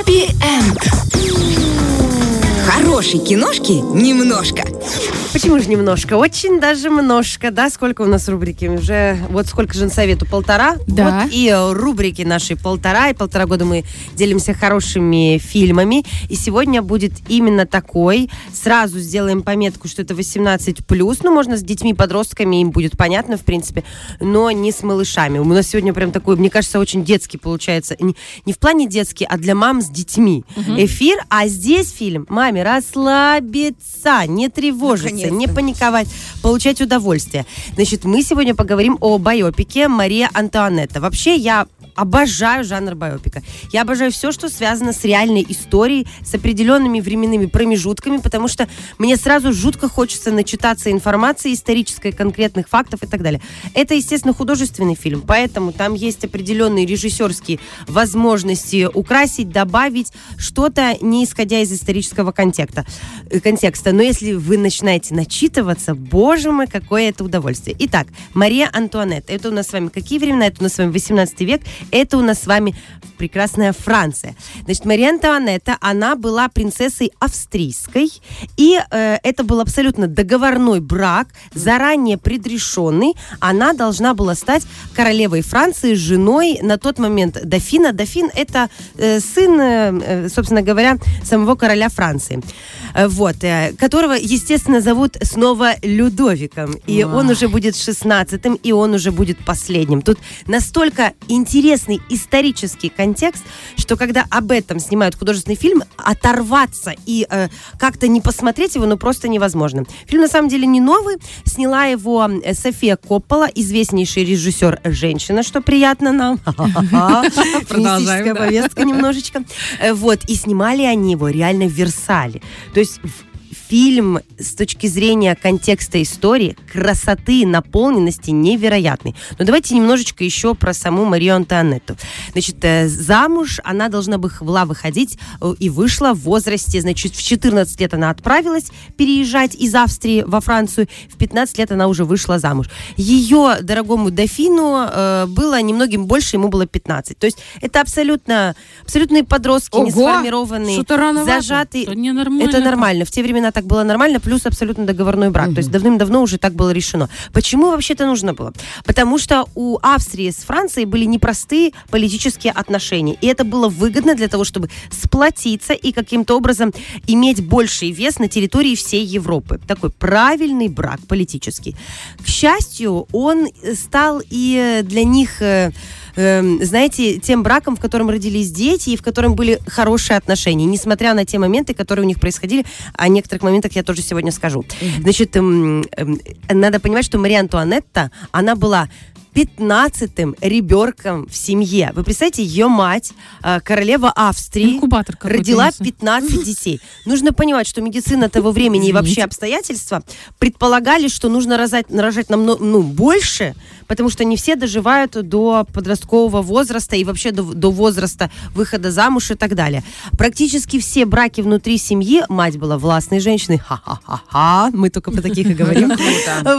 Хэппи-энд. Хорошей киношки немножко. Почему же немножко? Очень даже немножко, да? Сколько у нас рубрики? Уже вот сколько же совету? Полтора? Да. Вот и рубрики наши полтора. И полтора года мы делимся хорошими фильмами. И сегодня будет именно такой. Сразу сделаем пометку, что это 18+. Ну, можно с детьми, подростками, им будет понятно, в принципе. Но не с малышами. У нас сегодня прям такой, мне кажется, очень детский получается. Не, не в плане детский, а для мам с детьми. Эфир. А здесь фильм «Маме, расслабиться, не тревожиться, не паниковать, получать удовольствие». Значит, мы сегодня поговорим о байопике Мария Антуанетта. Вообще, я обожаю жанр байопика. Я обожаю все, что связано с реальной историей, с определенными временными промежутками, потому что мне сразу жутко хочется начитаться информации исторической, конкретных фактов и так далее. Это, естественно, художественный фильм, поэтому там есть определенные режиссерские возможности украсить, добавить что-то, не исходя из исторического контекста. контекста. Но если вы начинаете начитываться, боже мой, какое это удовольствие. Итак, Мария Антуанетта. Это у нас с вами какие времена? Это у нас с вами 18 век. Это у нас с вами прекрасная Франция. Значит, Мария Антуанетта, она была принцессой австрийской, и э, это был абсолютно договорной брак, заранее предрешенный. Она должна была стать королевой Франции, женой на тот момент дофина. Дофин это э, сын, э, собственно говоря, самого короля Франции. Э, Вот, э, которого, естественно, зовут снова Людовиком. И он уже будет 16-м, и он уже будет последним. Тут настолько интересный исторический контекст, что когда об этом снимают художественный фильм, оторваться и э, как-то не посмотреть его, ну просто невозможно. Фильм на самом деле не новый. Сняла его э, София Коппола, известнейший режиссер женщина, что приятно нам. Феминистическая повестка немножечко. Вот, и снимали они его реально в Версале. То есть в- фильм с точки зрения контекста истории, красоты, наполненности невероятный. Но давайте немножечко еще про саму Марию Антуанетту. Значит, э, замуж она должна была выходить э, и вышла в возрасте, значит, в 14 лет она отправилась переезжать из Австрии во Францию, в 15 лет она уже вышла замуж. Ее дорогому дофину э, было немногим больше, ему было 15. То есть это абсолютно, абсолютные подростки, не Ого! сформированные, Что-то рановато. зажатые. Это ненормально. Это нормально. В те времена так было нормально, плюс абсолютно договорной брак. То есть давным-давно уже так было решено. Почему вообще это нужно было? Потому что у Австрии с Францией были непростые политические отношения. И это было выгодно для того, чтобы сплотиться и каким-то образом иметь больший вес на территории всей Европы. Такой правильный брак политический. К счастью, он стал и для них э, знаете, тем браком, в котором родились дети и в котором были хорошие отношения, несмотря на те моменты, которые у них происходили. О некоторых моментах я тоже сегодня скажу. Значит, эм, эм, надо понимать, что Мария Антуанетта, она была 15-м ребенком в семье. Вы представляете, ее мать, э, королева Австрии, родила несу. 15 детей. Нужно понимать, что медицина того времени и вообще обстоятельства предполагали, что нужно рожать, рожать намного ну, больше, потому что не все доживают до подросткового возраста и вообще до, до возраста выхода замуж и так далее. Практически все браки внутри семьи, мать была властной женщиной, ха-ха-ха-ха, мы только про таких и говорим.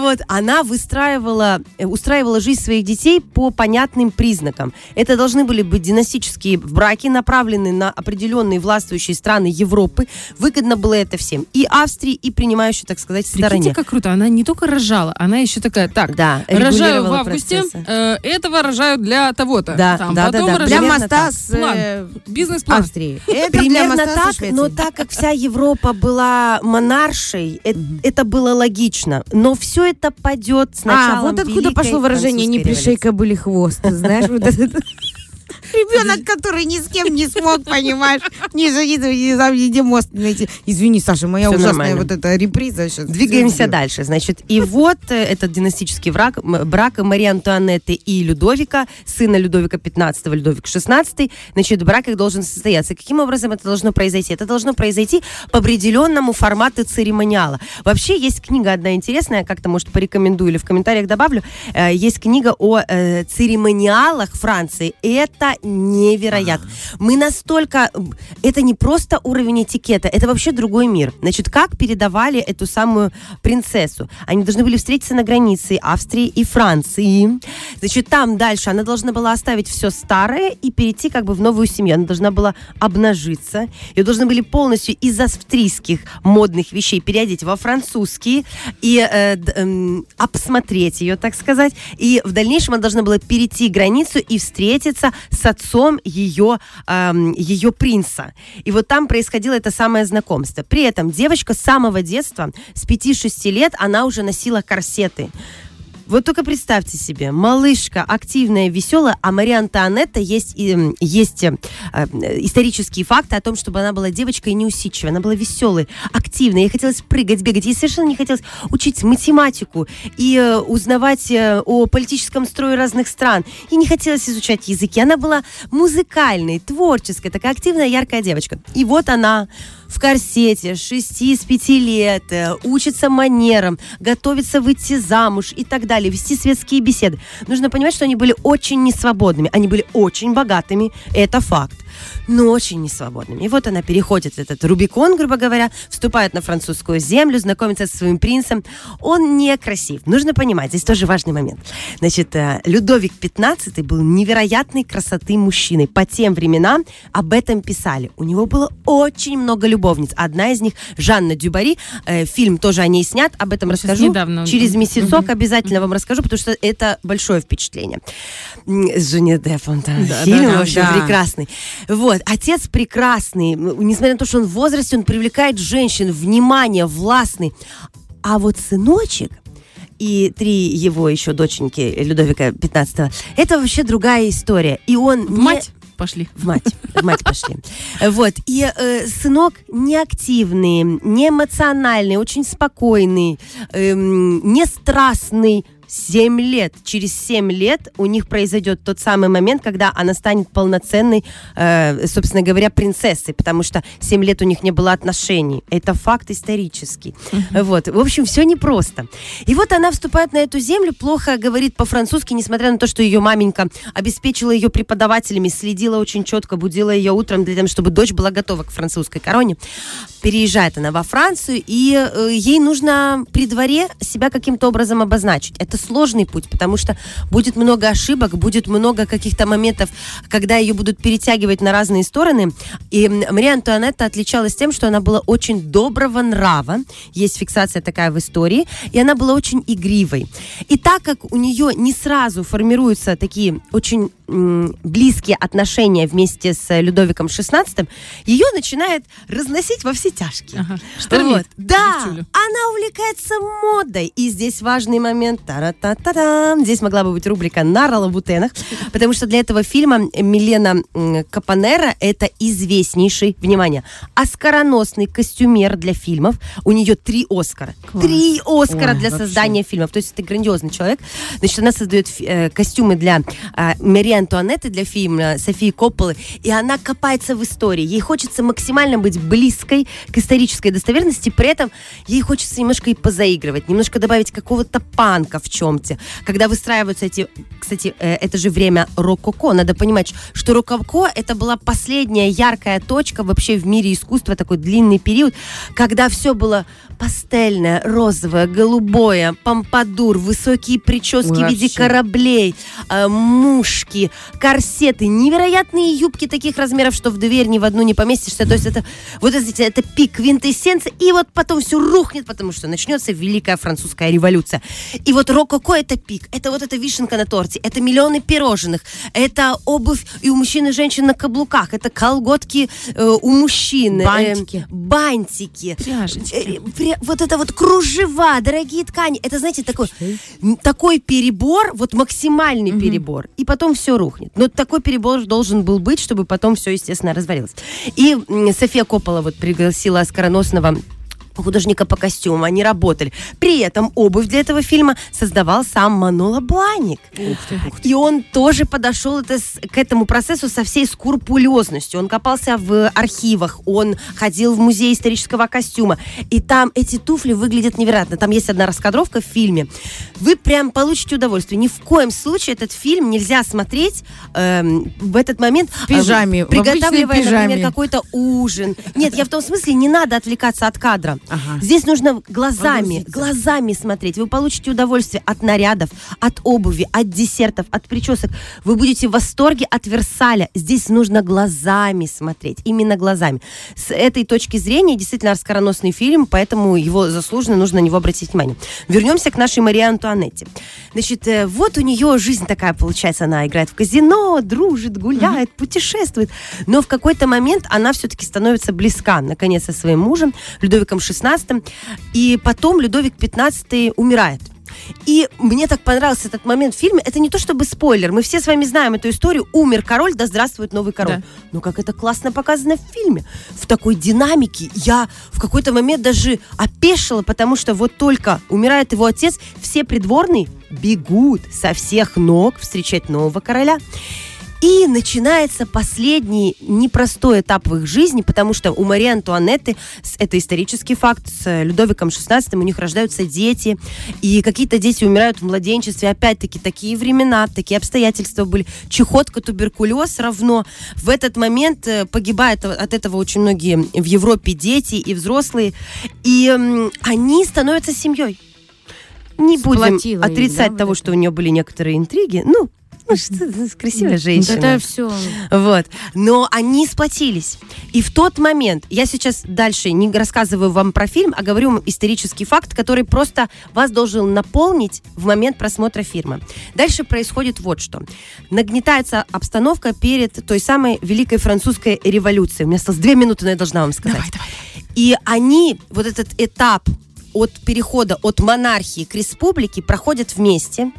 Вот, она выстраивала, э, устраивала жизнь своих детей по понятным признакам. Это должны были быть династические браки, направленные на определенные властвующие страны Европы. Выгодно было это всем. И Австрии, и принимающей, так сказать, Прикиньте, стороне. как круто. Она не только рожала, она еще такая, так, Да, рожаю в августе, э, этого рожаю для того-то. Да, Там, да, да, потом да. рожаю Для моста с э, Бизнес-план. Австрии. Это Примерно так, но так как вся Европа была монаршей, это было логично. Но все это падет с началом А, вот откуда пошло выражение «не пришей кобыле хвост». Знаешь, вот этот Ребенок, который ни с кем не смог, понимаешь, не жениться, не где мост найти. Извини, Саша, моя Всё ужасная нормально. вот эта реприза сейчас. Двигаемся дальше. Значит, и вот э, этот династический брак, м- брак Марии Антуанетты и Людовика, сына Людовика 15 Людовик 16 значит, брак их должен состояться. Каким образом это должно произойти? Это должно произойти по определенному формату церемониала. Вообще есть книга одна интересная, как-то, может, порекомендую или в комментариях добавлю. Э, Есть книга о э, церемониалах Франции. Это невероятно. Мы настолько... Это не просто уровень этикета, это вообще другой мир. Значит, как передавали эту самую принцессу? Они должны были встретиться на границе Австрии и Франции. Значит, там дальше она должна была оставить все старое и перейти как бы в новую семью. Она должна была обнажиться. Ее должны были полностью из австрийских модных вещей переодеть во французские и э, эм, обсмотреть ее, так сказать. И в дальнейшем она должна была перейти границу и встретиться с отцом ее, ее принца. И вот там происходило это самое знакомство. При этом девочка с самого детства, с 5-6 лет, она уже носила корсеты. Вот только представьте себе, малышка активная, веселая, а Мария Антуанетта есть, и, м, есть э, э, исторические факты о том, чтобы она была девочкой неусидчивой, она была веселой, активной, ей хотелось прыгать, бегать, ей совершенно не хотелось учить математику и э, узнавать э, о политическом строе разных стран, и не хотелось изучать языки, она была музыкальной, творческой, такая активная, яркая девочка. И вот она в корсете, с 6 с 5 лет, э, учится манерам, готовится выйти замуж и так далее, вести светские беседы. Нужно понимать, что они были очень несвободными, они были очень богатыми, это факт но очень несвободными. И вот она переходит этот Рубикон, грубо говоря, вступает на французскую землю, знакомится со своим принцем. Он некрасив. Нужно понимать, здесь тоже важный момент. Значит, э, Людовик XV был невероятной красоты мужчиной. По тем временам об этом писали. У него было очень много любовниц. Одна из них Жанна Дюбари. Э, фильм тоже о ней снят. Об этом Вот сейчас расскажу. недавно Через месяцок обязательно вам расскажу, потому что это большое впечатление. С Джонни Деппом, да. Да, Фильм да, вообще да. прекрасный. Вот, отец прекрасный. Несмотря на то, что он в возрасте, он привлекает женщин, внимание, властный. А вот сыночек и три его еще доченьки Людовика 15 это вообще другая история. И он В не- мать пошли. в мать. В мать пошли. Вот. И э, сынок неактивный, не эмоциональный, очень спокойный, эм, не страстный. 7 лет. Через 7 лет у них произойдет тот самый момент, когда она станет полноценной, э, собственно говоря, принцессой, потому что 7 лет у них не было отношений. Это факт исторический. Вот. В общем, все непросто. И вот она вступает на эту землю, плохо говорит по-французски, несмотря на то, что ее маменька обеспечила ее преподавателями, следила очень четко, будила ее утром для того, чтобы дочь была готова к французской короне. Переезжает она во Францию, и э, ей нужно при дворе себя каким-то образом обозначить. Это сложный путь, потому что будет много ошибок, будет много каких-то моментов, когда ее будут перетягивать на разные стороны. И Мария Антуанетта отличалась тем, что она была очень доброго нрава. Есть фиксация такая в истории. И она была очень игривой. И так как у нее не сразу формируются такие очень близкие отношения вместе с Людовиком XVI, ее начинает разносить во все тяжкие. Ага. Штормит Вот. Да, девчулю. она увлекается модой. И здесь важный момент. Тара-та-та-дам. Здесь могла бы быть рубрика на лабутенах, потому что для этого фильма Милена Капанера это известнейший, внимание, оскароносный костюмер для фильмов. У нее три Оскара. Класс. Три Оскара Ой, для вообще. создания фильмов. То есть это грандиозный человек. Значит, она создает э, костюмы для э, Марии Антуанетты, для фильма Софии Копполы, и она копается в истории. Ей хочется максимально быть близкой к исторической достоверности, при этом ей хочется немножко и позаигрывать, немножко добавить какого-то панка в чем-то. Когда выстраиваются эти... Кстати, э, это же время рококо. Надо понимать, что рококо это была последняя яркая точка вообще в мире искусства, такой длинный период, когда все было пастельное, розовое, голубое, помпадур, высокие прически Ой, в виде вообще. кораблей, э, мушки, корсеты, невероятные юбки таких размеров, что в дверь ни в одну не поместишься. То есть это вот это, это пик квинтэссенции, и вот потом все рухнет, потому что начнется Великая Французская революция. И вот рококо это пик, это вот эта вишенка на торте, это миллионы пирожных, это обувь и у мужчин и женщин на каблуках, это колготки э, у мужчин, э, Бантики. бантики, Пряжечки. Э, пре- вот это вот кружева, дорогие ткани. Это, знаете, такой, такой перебор, вот максимальный перебор. И потом все рухнет. Но такой перебор должен был быть, чтобы потом все, естественно, развалилось. И София Коппола вот пригласила оскароносного художника по костюмам, они работали. При этом обувь для этого фильма создавал сам Манола Бланик. И он тоже подошел это к этому процессу со всей скрупулезностью. Он копался в архивах, он ходил в музей исторического костюма. И там эти туфли выглядят невероятно. Там есть одна раскадровка в фильме. Вы прям получите удовольствие. Ни в коем случае этот фильм нельзя смотреть эм, в этот момент. В пижаме, э, в Приготавливая, пижаме. например, какой-то ужин. Нет, я в том смысле, не надо отвлекаться от кадра. Ага. Здесь нужно глазами, Погрузиться. глазами смотреть. Вы получите удовольствие от нарядов, от обуви, от десертов, от причесок. Вы будете в восторге от Версаля. Здесь нужно глазами смотреть, именно глазами. С этой точки зрения действительно скороносный фильм, поэтому его заслуженно нужно на него обратить внимание. Вернемся к нашей Марии Антуанетте. Значит, э, вот у нее жизнь такая получается. Она играет в казино, дружит, гуляет, путешествует. Но в какой-то момент она все-таки становится близка, наконец, со своим мужем, Людовиком XVI. И потом Людовик XV умирает. И мне так понравился этот момент в фильме. Это не то чтобы спойлер. Мы все с вами знаем эту историю. Умер король, да здравствует новый король. Да. Но как это классно показано в фильме. В такой динамике. Я в какой-то момент даже опешила, потому что вот только умирает его отец, все придворные бегут со всех ног встречать нового короля. И начинается последний непростой этап в их жизни, потому что у Марии Антуанетты, это исторический факт, с Людовиком XVI у них рождаются дети, и какие-то дети умирают в младенчестве. Опять-таки, такие времена, такие обстоятельства были. Чехотка, туберкулез равно. В этот момент э, погибают от этого очень многие в Европе дети и взрослые, и они становятся семьей. Не будем Сплотила их, отрицать да, вот того, это? что у нее были некоторые интриги. Ну, ну что, ты, красивая женщина. Это все. Вот. Но они сплотились. И в тот момент, я сейчас дальше не рассказываю вам про фильм, а говорю вам исторический факт, который просто вас должен наполнить в момент просмотра фильма. Дальше происходит вот что. Нагнетается обстановка перед той самой Великой Французской революцией. У меня осталось две минуты, но я должна вам сказать. Давай, давай. И они, вот этот этап от перехода от монархии к республике проходят вместе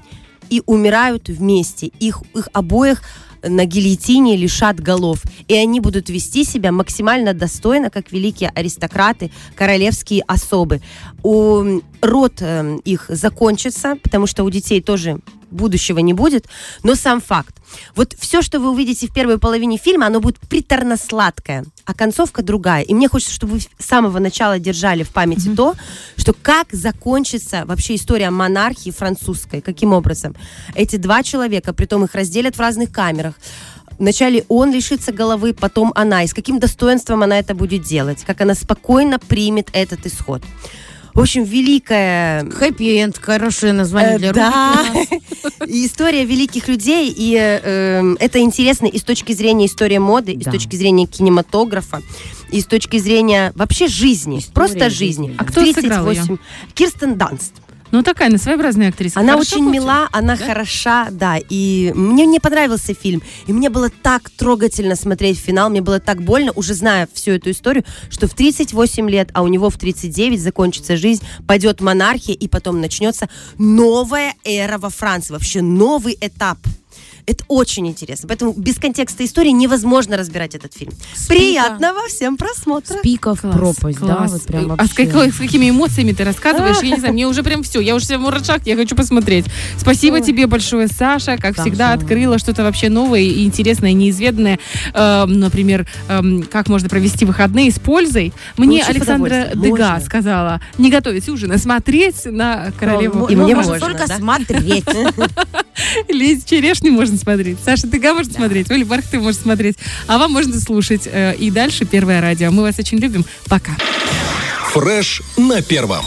и умирают вместе. Их, их обоих на гильотине лишат голов. И они будут вести себя максимально достойно, как великие аристократы, королевские особы. У, род э, их закончится, потому что у детей тоже будущего не будет, но сам факт. Вот все, что вы увидите в первой половине фильма, оно будет приторно-сладкое, а концовка другая. И мне хочется, чтобы вы с самого начала держали в памяти то, что как закончится вообще история монархии французской, каким образом. Эти два человека, притом их разделят в разных камерах, Вначале он лишится головы, потом она. И с каким достоинством она это будет делать. Как она спокойно примет этот исход. В общем, великая Хэппи-энд, хорошее название Э, для да. И история великих людей, и э, э, это интересно и с точки зрения истории моды, и Да. с точки зрения кинематографа, и с точки зрения вообще жизни, История просто жизни, жизни. А кто сыграл её? Кирстен Данст. Ну, такая, она своеобразная актриса. Она Хорошо очень получилось? мила, она хороша, да. И мне не понравился фильм. И мне было так трогательно смотреть финал, мне было так больно, уже зная всю эту историю, что в 38 лет, а у него в 39 закончится жизнь, пойдет монархия, и потом начнется новая эра во Франции. Вообще новый этап. Это очень интересно. Поэтому без контекста истории невозможно разбирать этот фильм. Приятного всем просмотра. Пика в Класс, пропасть, да, вот прям А с, какой- с какими эмоциями ты рассказываешь, я не знаю, мне уже прям все, я уже вся в мурашах, я хочу посмотреть. Спасибо тебе большое, Саша, как Да, всегда открыла что-то вообще новое и интересное, неизведанное. Эм, например, эм, как можно провести выходные с пользой. Мне Александра. Дега Можно. сказала не готовить ужин, а смотреть на королеву. И мне можно только да? смотреть. Из черешни можно смотреть. Саша Дега может смотреть, Оля Бархты может смотреть. А вам можно слушать. Э, И дальше Первое радио. Мы вас очень любим. Пока. Фреш на первом.